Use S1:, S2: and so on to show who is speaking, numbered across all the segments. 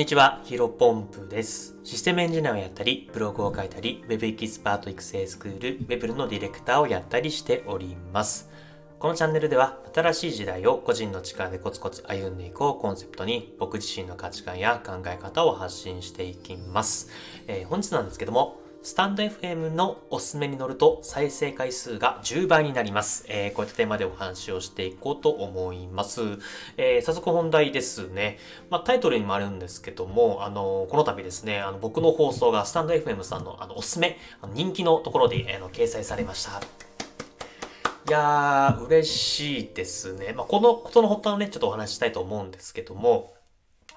S1: にちは、ヒロポンプです。システムエンジニアをやったり、ブログを書いたり、Web エキスパート育成スクール、Web のディレクターをやったりしております。このチャンネルでは、新しい時代を個人の力でコツコツ歩んでいこうコンセプトに、僕自身の価値観や考え方を発信していきます。えー本日なんですけども、 stand.fm のおすすめに載ると再生回数が10倍になります。えーこういったテーマでお話をしていこうと思います。えー早速本題ですね。まあ、タイトルにもあるんですけども、あのこの度ですね、あの僕の放送がスタンド FM さんのあのおすすめ、あの人気のところで、あの掲載されました。いやー、嬉しいですね。まあ、このことの発端をね、ちょっとお話ししたいと思うんですけども、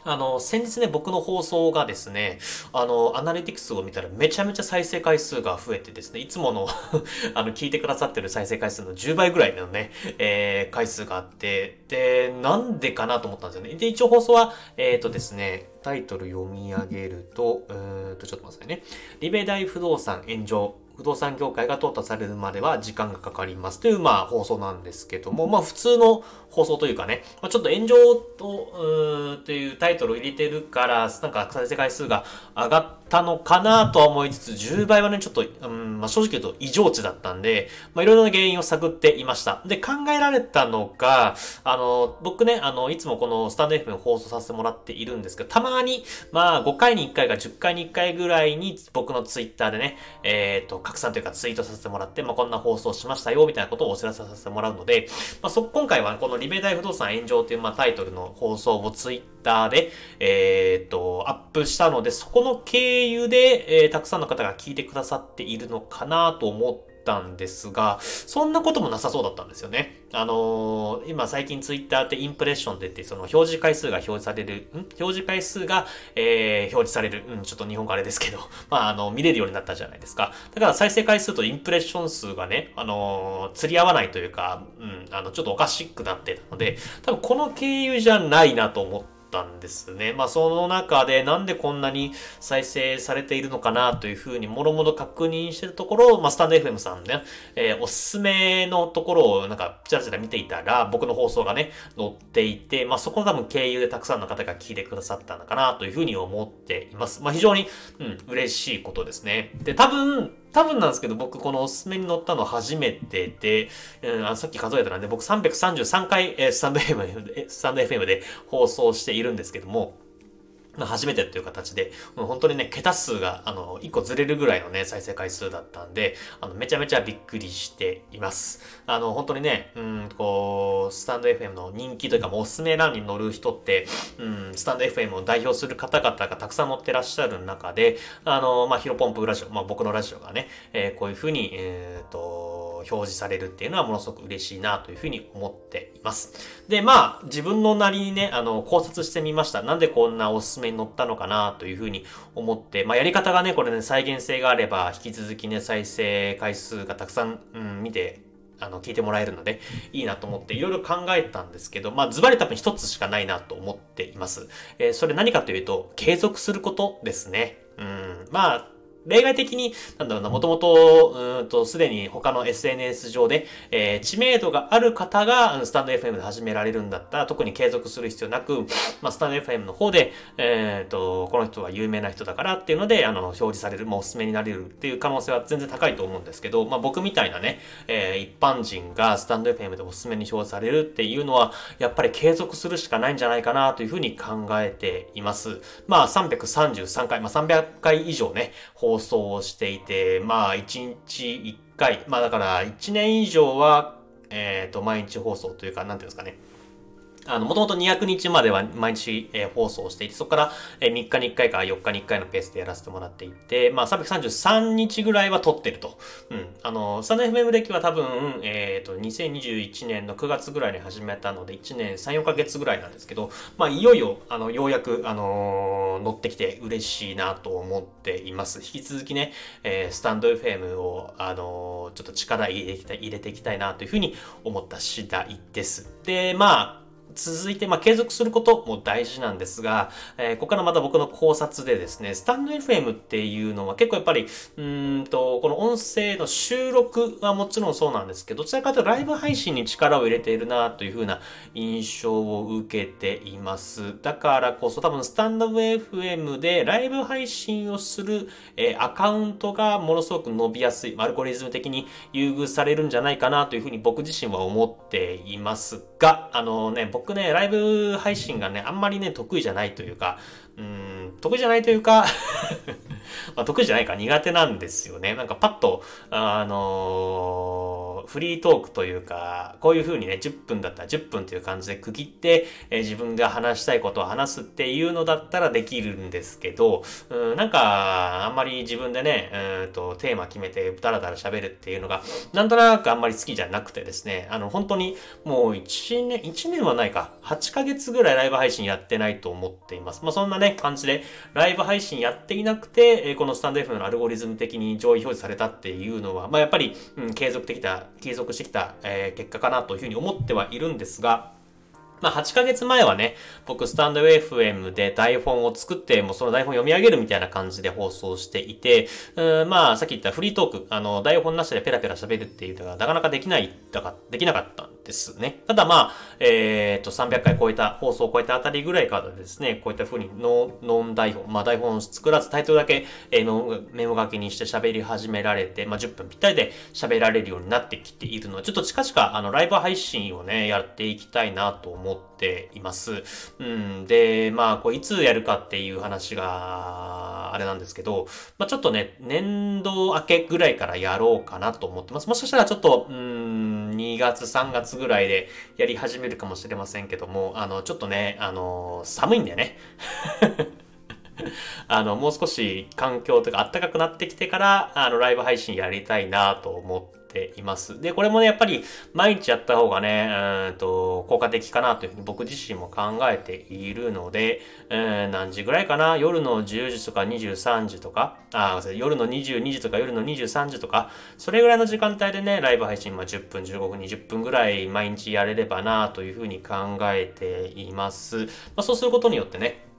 S1: あの、先日ね、僕の放送がですね、あの、アナリティクスを見たらめちゃめちゃ再生回数が増えてですね、いつもの あの、聞いてくださってる再生回数の10倍ぐらいのね、えー回数があって、で、なんでかなと思ったんですよね。で、一応放送は、えっ、とですね、タイトル読み上げると、うーんと、ちょっと待ってくださいね。リベ大不動産炎上。不動産業界が淘汰されるまでは時間がかかりますという、まあ、放送なんですけども、まあ、普通の放送というかね、まあ、ちょっと炎上と、というタイトルを入れてるから、なんか再生回数が上がったのかなとは思いつつ、10倍はね、ちょっと、うん、まあ、正直言うと異常値だったんで、まあ、いろいろな原因を探っていました。で、考えられたのが、あの、僕ね、あの、いつもこのスタンド FM 放送させてもらっているんですけど、たまに、まあ、5回に1回か10回に1回ぐらいに僕のツイッターでね、えっ、と、拡散というかツイートさせてもらって、まあ、こんな放送しましたよ、みたいなことをお知らせさせてもらうので、まあ、そ、今回はこのリベ大不動産炎上という、まあ、タイトルの放送をツイッターで、えっ、と、アップしたので、そこの経由で、えーたくさんの方が聞いてくださっているのかなと思ったんですが、そんなこともなさそうだったんですよね。あのー今最近ツイッターってインプレッションでって、その表示回数が表示される、ん？表示回数が、えー表示される、うん、ちょっと日本語あれですけど、まあ、あの、見れるようになったじゃないですか。だから再生回数とインプレッション数がね、あのー釣り合わないというか、うん、あの、ちょっとおかしくなってたので、多分この経由じゃないなと思って、たんですね。まあその中でなんでこんなに再生されているのかなというふうにもろもろ確認してるところを、まあスタンド FM さんね、えーおすすめのところをなんかちらちら見ていたら僕の放送がね、載っていて、まあそこの多分経由でたくさんの方が聞いてくださったのかなというふうに思っています。まあ非常に、うん、嬉しいことですね。で、多分、多分なんですけど、僕このおすすめに乗ったの初めてで、うん、あさっき数えたらね、僕333回、えースタンド FM で、スタンド FM で放送しているんですけども、まあ初めてという形で、もう本当にね、桁数が、あの、1個ずれるぐらいのね、再生回数だったんで、あの、めちゃめちゃびっくりしています。あの、本当にね、うん、こう、スタンド FM の人気というか、もうおすすめ欄に乗る人って、うん、スタンド FM を代表する方々がたくさん乗ってらっしゃる中で、あの、まあ、ヒロポンプラジオ、まあ、僕のラジオがね、えーこういうふうに、えっ、と、表示されるっていうのはものすごく嬉しいなというふうに思っています。で、まあ、自分のなりにね、あの、考察してみました。なんでこんなおすすめに載ったのかなというふうに思って、まあ、やり方がね、これね、再現性があれば、引き続きね、再生回数がたくさん、うん、見て、あの、聞いてもらえるので、いいなと思って、いろいろ考えたんですけど、まあ、ズバリ多分一つしかないなと思っています。えーそれ何かというと、継続することですね。うん、まあ、例外的に、なんだろうな、もともと、うーんと、すでに他の SNS 上で、えー知名度がある方が、うんスタンド FM で始められるんだったら、特に継続する必要なく、まあ、スタンド FM の方で、えっ、と、この人は有名な人だからっていうので、あの、表示される、まあ、おすすめになれるっていう可能性は全然高いと思うんですけど、まあ、僕みたいなね、えー一般人がスタンド FM でおすすめに表示されるっていうのは、やっぱり継続するしかないんじゃないかなというふうに考えています。まあ、333回、まあ、300回以上ね、放放送をしていて、まあ、1日1回、まあ、だから1年以上は、えっ、と、毎日放送というか、なんていうんですかね。あの、もともと200日までは毎日、えー放送していて、そこから、えー3日に1回か4日に1回のペースでやらせてもらっていて、まあ、333日ぐらいは撮ってると。うん。あの、スタンド FM 歴は多分、えっ、と、2021年の9月ぐらいに始めたので、1年3、4ヶ月ぐらいなんですけど、まあ、いよいよ、あの、ようやく、あの乗ってきて嬉しいなと思っています。引き続きね、えースタンド FM を、あのちょっと力入れていい、入れていきたいなというふうに思った次第です。で、まあ、続いて、まあ、継続することも大事なんですが、えー、ここからまた僕の考察でですね、スタンド FM っていうのは結構やっぱり、うんと、この音声の収録はもちろんそうなんですけど、どちらかというとライブ配信に力を入れているなというふうな印象を受けています。だからこそ多分スタンド FM でライブ配信をする、えー、アカウントがものすごく伸びやすい、アルゴリズム的に優遇されるんじゃないかなというふうに僕自身は思っていますが、あのね、僕僕ね、ライブ配信がね、あんまりね、得意じゃないというか、うん、得意じゃないというか まあ、得意じゃないか苦手なんですよね。なんかパッと、あのー、フリートークというか、こういう風にね、10分だったら10分という感じで区切って、えー、自分が話したいことを話すっていうのだったらできるんですけど、うん、なんか、あんまり自分でね、うんと、テーマ決めてダラダラ喋るっていうのが、なんとなくあんまり好きじゃなくてですね、あの、本当にもう1年、1年はないか、8ヶ月ぐらいライブ配信やってないと思っています。まあ、そんなね、感じで、ライブ配信やっていなくて、えこのスタンド F のアルゴリズム的に上位表示されたっていうのは、まあ、やっぱり、うん、継続的な、継続してきた、えー、結果かなというふうに思ってはいるんですが、まあ、8ヶ月前はね、僕、スタンド FM で台本を作って、もうその台本読み上げるみたいな感じで放送していて、うんまあ、さっき言ったフリートーク、あの、台本なしでペラペラ喋るっていうのがなかなかできない、だか、できなかったんですね。ただまあ、えっ、ー、と、300回超えた、放送を超えたあたりぐらいからですね、こういった風にノノン台本、まあ台本作らずタイトルだけ、えー、メモ書きにして喋り始められて、まあ10分ぴったりで喋られるようになってきているので、ちょっと近々、あの、ライブ配信をね、やっていきたいなと思う思っています。うん。で、まあ、こう、いつやるかっていう話が、あれなんですけど、まあちょっとね、年度明けぐらいからやろうかなと思ってます。もしかしたらちょっと、うん、2月、3月ぐらいでやり始めるかもしれませんけども、あの、ちょっとね、あの、寒いんだよね。あの、もう少し環境とか暖かくなってきてから、あの、ライブ配信やりたいなと思っています。で、これもね、やっぱり毎日やった方がね、うんと、効果的かなというふうに僕自身も考えているので、うん、何時ぐらいかな？夜の10時とか23時とか、あ、夜の22時とか夜の23時とか、それぐらいの時間帯でね、ライブ配信、まあ、10分、15分、20分ぐらい毎日やれればなというふうに考えています。まあ、そうすることによってね、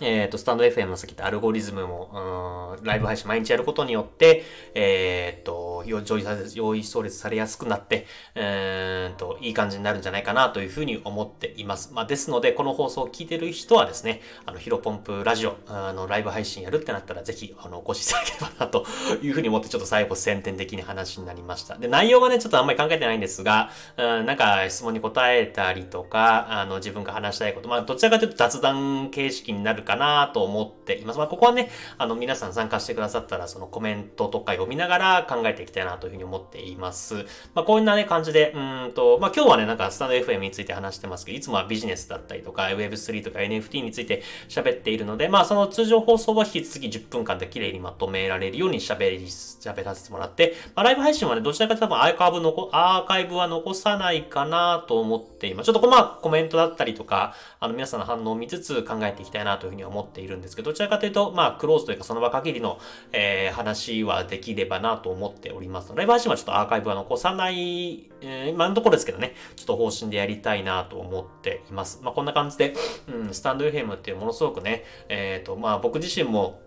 S1: えっ、ー、と、スタンド FM のさっき言ったアルゴリズムも、うん、ライブ配信毎日やることによって、えっ、ー、と、上位さ用意創列されやすくなって、えー、と、いい感じになるんじゃないかなというふうに思っています。まあ、ですので、この放送を聞いてる人はですね、あの、ヒロポンプラジオ、あの、ライブ配信やるってなったら、ぜひ、あの、お越しいただければな、というふうに思って、ちょっと最後、宣伝的に話になりました。で、内容はね、ちょっとあんまり考えてないんですが、うん、なんか、質問に答えたりとか、あの、自分が話したいこと、まあ、どちらかというと雑談形式になるかなと思っています。まあ、ここはね、あの、皆さん参加してくださったら、そのコメントとか読みながら考えていきたいなというふうに思っています。まあ、こんなね、感じで、うんと、まあ、今日はね、なんかスタンド FM について話してますけど、いつもはビジネスだったりとか、Web3 とか NFT について喋っているので、まあ、その通常放送は引き続き10分間で綺麗にまとめられるように喋り、喋らせてもらって、まあ、ライブ配信はね、どちらかと多分アーカイブ残、アーカイブは残さないかなと思っています。ちょっとまあ、コメントだったりとか、あの、皆さんの反応を見つつ考えていきたいなというふうにに思っているんですけど、どちらかというと、まあ、クローズというかその場限りの、えー、話はできればなと思っておりますので、ライブ配信はちょっとアーカイブは残さない、えー、今のところですけどね、ちょっと方針でやりたいなと思っています。まあ、こんな感じで、うん、スタンド FM っていうものすごくね、えっ、ー、と、まあ、僕自身も、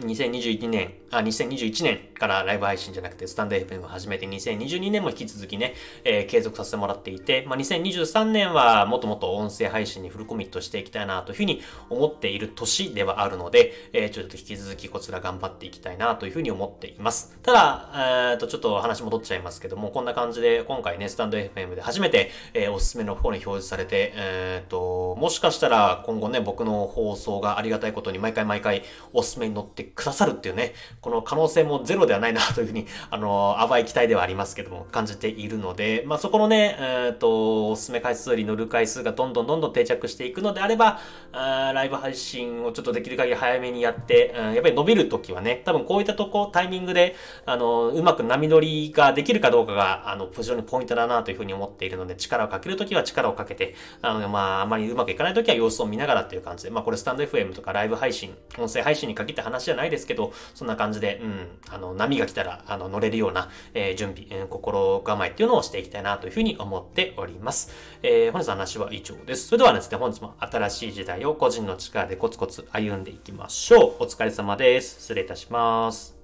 S1: 2021年、あ、2021年からライブ配信じゃなくてスタンド FM を始めて2022年も引き続きね、えー、継続させてもらっていて、まあ、2023年はもっともっと音声配信にフルコミットしていきたいなというふうに思っている年ではあるので、えー、ちょっと引き続きこちら頑張っていきたいなというふうに思っています。ただ、えー、と、ちょっと話戻っちゃいますけども、こんな感じで今回ね、スタンド FM で初めて、えー、おすすめの方に表示されて、えっ、と、もしかしたら今後ね、僕の放送がありがたいことに毎回毎回おすすめに乗ってくださるっていうね、この可能性もゼロではないなというふうに、あの、淡い期待ではありますけども、感じているので、まあ、そこのね、えっ、と、おすすめ回数より乗る回数がどんどんどんどん定着していくのであれば、あライブ配信をちょっとできる限り早めにやって、うん、やっぱり伸びるときはね、多分こういったとこ、タイミングで、あの、うまく波乗りができるかどうかが、あの、非常にポイントだなというふうに思っているので、力をかけるときは力をかけて、あの、まあ、あまりうまくいかないときは様子を見ながらという感じで、まあ、これスタンド FM とかライブ配信、音声配信に限った話じゃないですけど、そんな感じで、うん、あの、波が来たら、あの、乗れるような、えー、準備、えー、心構えっていうのをしていきたいなというふうに思っております。えー、本日の話は以上です。それではですね、本日も新しい時代を個人の力でコツコツ歩んでいきましょう。お疲れ様です。失礼いたします。